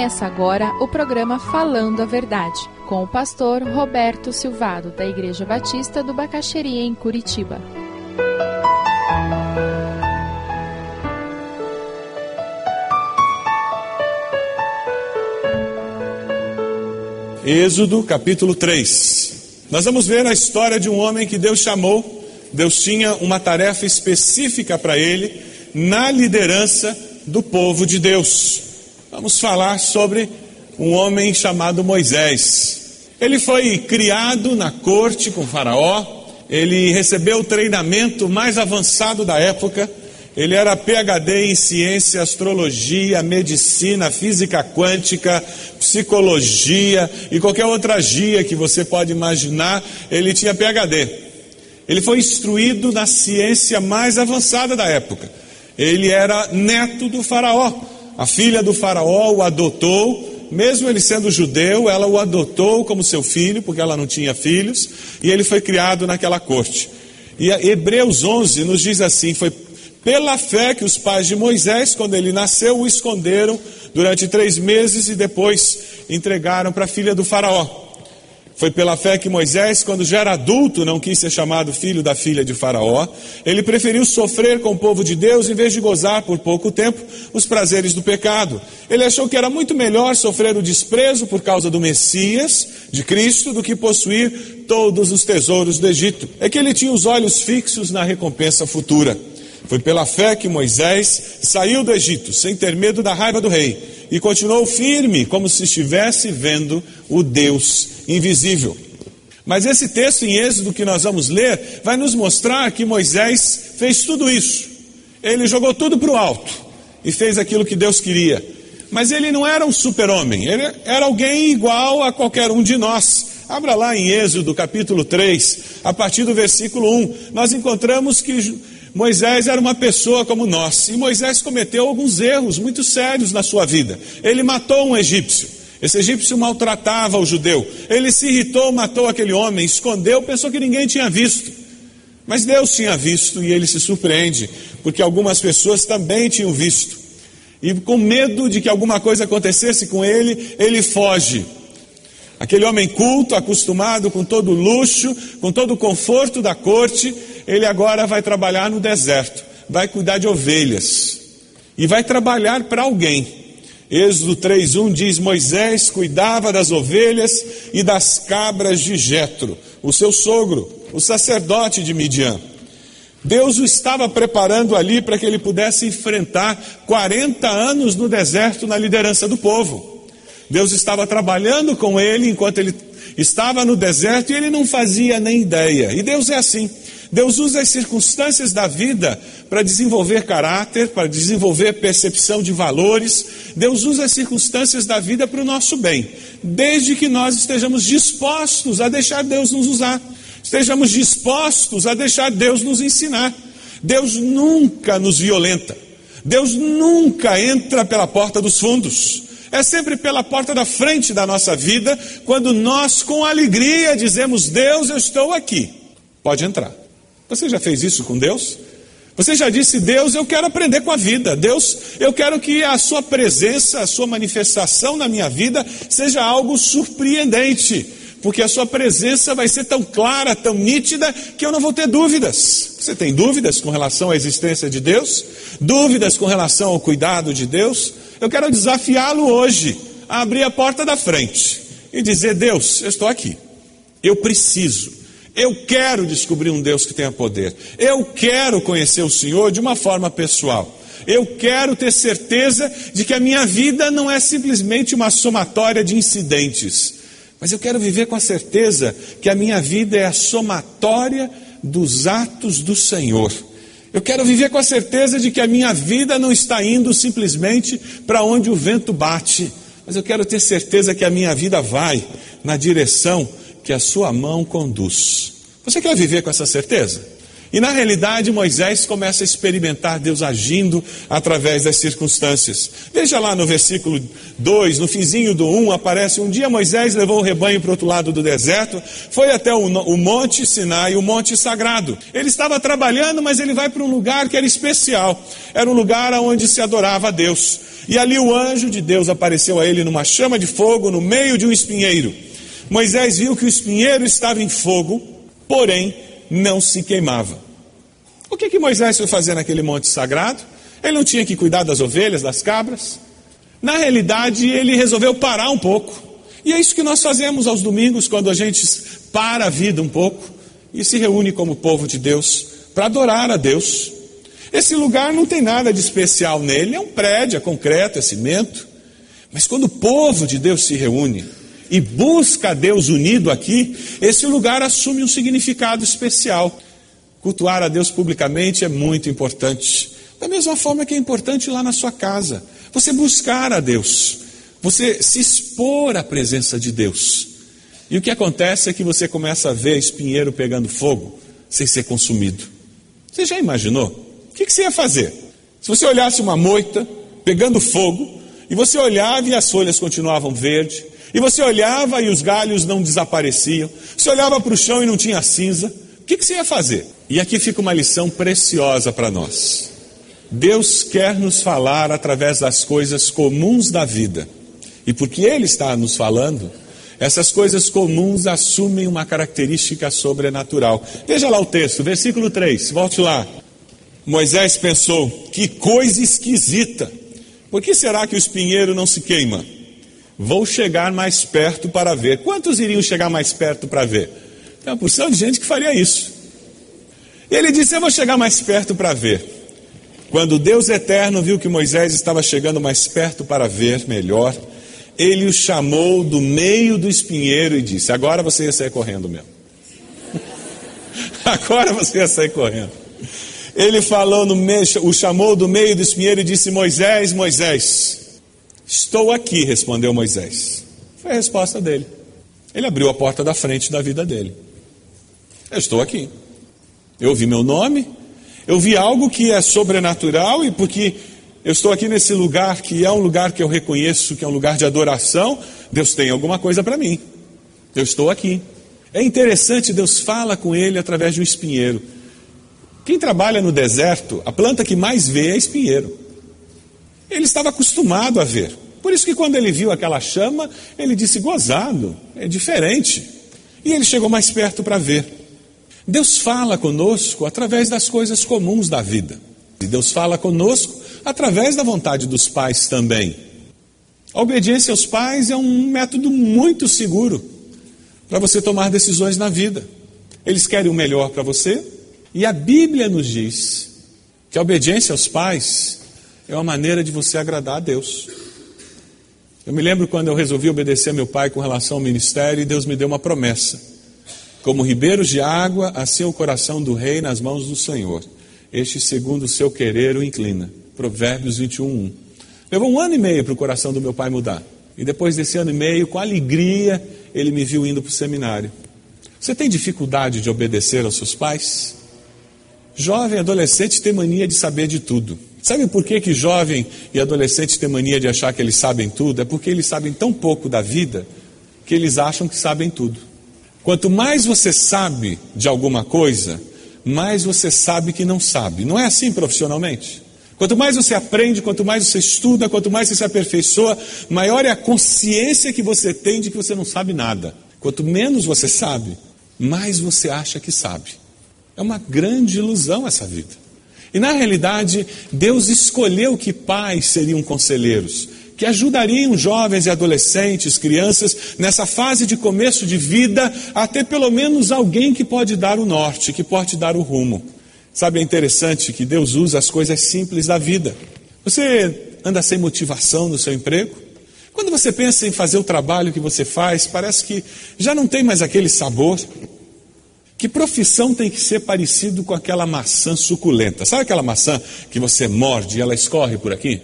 Começa agora o programa Falando a Verdade, com o pastor Roberto Silvado, da Igreja Batista do Bacaxeria, em Curitiba. Êxodo capítulo 3. Nós vamos ver a história de um homem que Deus chamou, Deus tinha uma tarefa específica para ele na liderança do povo de Deus. Vamos falar sobre um homem chamado Moisés. Ele foi criado na corte com Faraó, ele recebeu o treinamento mais avançado da época. Ele era PhD em ciência, astrologia, medicina, física quântica, psicologia e qualquer outra gia que você pode imaginar, ele tinha PhD. Ele foi instruído na ciência mais avançada da época. Ele era neto do Faraó. A filha do Faraó o adotou, mesmo ele sendo judeu, ela o adotou como seu filho, porque ela não tinha filhos, e ele foi criado naquela corte. E Hebreus 11 nos diz assim: foi pela fé que os pais de Moisés, quando ele nasceu, o esconderam durante três meses e depois entregaram para a filha do Faraó. Foi pela fé que Moisés, quando já era adulto, não quis ser chamado filho da filha de Faraó. Ele preferiu sofrer com o povo de Deus em vez de gozar por pouco tempo os prazeres do pecado. Ele achou que era muito melhor sofrer o desprezo por causa do Messias, de Cristo, do que possuir todos os tesouros do Egito. É que ele tinha os olhos fixos na recompensa futura. Foi pela fé que Moisés saiu do Egito, sem ter medo da raiva do rei, e continuou firme, como se estivesse vendo o Deus invisível. Mas esse texto em Êxodo que nós vamos ler vai nos mostrar que Moisés fez tudo isso. Ele jogou tudo para o alto e fez aquilo que Deus queria. Mas ele não era um super-homem, ele era alguém igual a qualquer um de nós. Abra lá em Êxodo capítulo 3, a partir do versículo 1, nós encontramos que Moisés era uma pessoa como nós, e Moisés cometeu alguns erros muito sérios na sua vida. Ele matou um egípcio. Esse egípcio maltratava o judeu. Ele se irritou, matou aquele homem, escondeu, pensou que ninguém tinha visto. Mas Deus tinha visto e ele se surpreende, porque algumas pessoas também tinham visto. E com medo de que alguma coisa acontecesse com ele, ele foge. Aquele homem culto, acostumado com todo o luxo, com todo o conforto da corte, ele agora vai trabalhar no deserto, vai cuidar de ovelhas e vai trabalhar para alguém. Êxodo 3:1 diz: Moisés cuidava das ovelhas e das cabras de Jetro, o seu sogro, o sacerdote de Midian. Deus o estava preparando ali para que ele pudesse enfrentar 40 anos no deserto na liderança do povo. Deus estava trabalhando com ele enquanto ele estava no deserto e ele não fazia nem ideia. E Deus é assim. Deus usa as circunstâncias da vida para desenvolver caráter, para desenvolver percepção de valores. Deus usa as circunstâncias da vida para o nosso bem, desde que nós estejamos dispostos a deixar Deus nos usar, estejamos dispostos a deixar Deus nos ensinar. Deus nunca nos violenta, Deus nunca entra pela porta dos fundos. É sempre pela porta da frente da nossa vida, quando nós, com alegria, dizemos: Deus, eu estou aqui. Pode entrar. Você já fez isso com Deus? Você já disse, Deus, eu quero aprender com a vida. Deus, eu quero que a sua presença, a sua manifestação na minha vida seja algo surpreendente, porque a sua presença vai ser tão clara, tão nítida, que eu não vou ter dúvidas. Você tem dúvidas com relação à existência de Deus? Dúvidas com relação ao cuidado de Deus? Eu quero desafiá-lo hoje a abrir a porta da frente e dizer: Deus, eu estou aqui. Eu preciso. Eu quero descobrir um Deus que tenha poder. Eu quero conhecer o Senhor de uma forma pessoal. Eu quero ter certeza de que a minha vida não é simplesmente uma somatória de incidentes, mas eu quero viver com a certeza que a minha vida é a somatória dos atos do Senhor. Eu quero viver com a certeza de que a minha vida não está indo simplesmente para onde o vento bate, mas eu quero ter certeza que a minha vida vai na direção que a sua mão conduz. Você quer viver com essa certeza? E na realidade, Moisés começa a experimentar Deus agindo através das circunstâncias. Veja lá no versículo 2, no finzinho do 1, aparece: Um dia Moisés levou o rebanho para o outro lado do deserto, foi até o, o Monte Sinai, o Monte Sagrado. Ele estava trabalhando, mas ele vai para um lugar que era especial. Era um lugar onde se adorava a Deus. E ali o anjo de Deus apareceu a ele numa chama de fogo no meio de um espinheiro. Moisés viu que o espinheiro estava em fogo, porém não se queimava. O que, que Moisés foi fazer naquele monte sagrado? Ele não tinha que cuidar das ovelhas, das cabras? Na realidade, ele resolveu parar um pouco. E é isso que nós fazemos aos domingos, quando a gente para a vida um pouco e se reúne como povo de Deus para adorar a Deus. Esse lugar não tem nada de especial nele, é um prédio, é concreto, é cimento. Mas quando o povo de Deus se reúne e busca a Deus unido aqui, esse lugar assume um significado especial. Cultuar a Deus publicamente é muito importante. Da mesma forma que é importante lá na sua casa, você buscar a Deus, você se expor à presença de Deus. E o que acontece é que você começa a ver espinheiro pegando fogo sem ser consumido. Você já imaginou? O que, você ia fazer? Se você olhasse uma moita pegando fogo, e você olhava e as folhas continuavam verdes, e você olhava e os galhos não desapareciam. Você olhava para o chão e não tinha cinza. O que, que você ia fazer? E aqui fica uma lição preciosa para nós. Deus quer nos falar através das coisas comuns da vida. E porque Ele está nos falando, essas coisas comuns assumem uma característica sobrenatural. Veja lá o texto, versículo 3, volte lá. Moisés pensou: que coisa esquisita. Por que será que o espinheiro não se queima? Vou chegar mais perto para ver. Quantos iriam chegar mais perto para ver? Tem uma porção de gente que faria isso. E ele disse: Eu vou chegar mais perto para ver. Quando Deus eterno viu que Moisés estava chegando mais perto para ver melhor, ele o chamou do meio do espinheiro e disse: Agora você ia sair correndo mesmo. Agora você ia sair correndo. Ele falou no meio, o chamou do meio do espinheiro e disse: Moisés, Moisés. Estou aqui, respondeu Moisés. Foi a resposta dele. Ele abriu a porta da frente da vida dele. Eu estou aqui. Eu ouvi meu nome, eu vi algo que é sobrenatural e porque eu estou aqui nesse lugar que é um lugar que eu reconheço que é um lugar de adoração, Deus tem alguma coisa para mim. Eu estou aqui. É interessante, Deus fala com ele através de um espinheiro. Quem trabalha no deserto, a planta que mais vê é espinheiro. Ele estava acostumado a ver. Por isso que quando ele viu aquela chama, ele disse: gozado, é diferente. E ele chegou mais perto para ver. Deus fala conosco através das coisas comuns da vida. E Deus fala conosco através da vontade dos pais também. A obediência aos pais é um método muito seguro para você tomar decisões na vida. Eles querem o melhor para você, e a Bíblia nos diz que a obediência aos pais é uma maneira de você agradar a Deus. Eu me lembro quando eu resolvi obedecer meu pai com relação ao ministério e Deus me deu uma promessa. Como ribeiros de água, assim o coração do rei nas mãos do Senhor. Este, segundo o seu querer, o inclina. Provérbios 21, 1. Levou um ano e meio para o coração do meu pai mudar. E depois desse ano e meio, com alegria, ele me viu indo para o seminário. Você tem dificuldade de obedecer aos seus pais? Jovem adolescente tem mania de saber de tudo. Sabe por que, que jovem e adolescente têm mania de achar que eles sabem tudo? É porque eles sabem tão pouco da vida que eles acham que sabem tudo. Quanto mais você sabe de alguma coisa, mais você sabe que não sabe. Não é assim profissionalmente? Quanto mais você aprende, quanto mais você estuda, quanto mais você se aperfeiçoa, maior é a consciência que você tem de que você não sabe nada. Quanto menos você sabe, mais você acha que sabe. É uma grande ilusão essa vida. E na realidade, Deus escolheu que pais seriam conselheiros, que ajudariam jovens e adolescentes, crianças, nessa fase de começo de vida, a ter pelo menos alguém que pode dar o norte, que pode dar o rumo. Sabe, é interessante que Deus usa as coisas simples da vida. Você anda sem motivação no seu emprego? Quando você pensa em fazer o trabalho que você faz, parece que já não tem mais aquele sabor. Que profissão tem que ser parecido com aquela maçã suculenta? Sabe aquela maçã que você morde e ela escorre por aqui?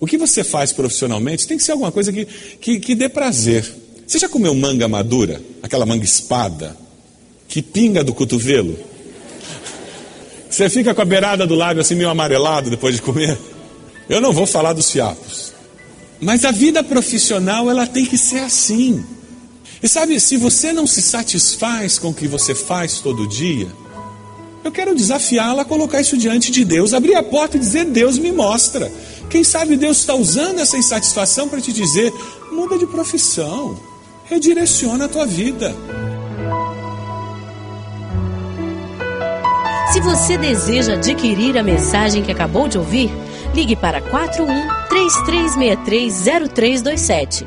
O que você faz profissionalmente tem que ser alguma coisa que, que, que dê prazer. Você já comeu manga madura? Aquela manga espada? Que pinga do cotovelo? Você fica com a beirada do lábio assim meio amarelado depois de comer? Eu não vou falar dos fiapos. Mas a vida profissional ela tem que ser assim. E sabe, se você não se satisfaz com o que você faz todo dia, eu quero desafiá-la a colocar isso diante de Deus, abrir a porta e dizer: Deus me mostra. Quem sabe Deus está usando essa insatisfação para te dizer: muda de profissão, redireciona a tua vida. Se você deseja adquirir a mensagem que acabou de ouvir, ligue para 41 3363 0327.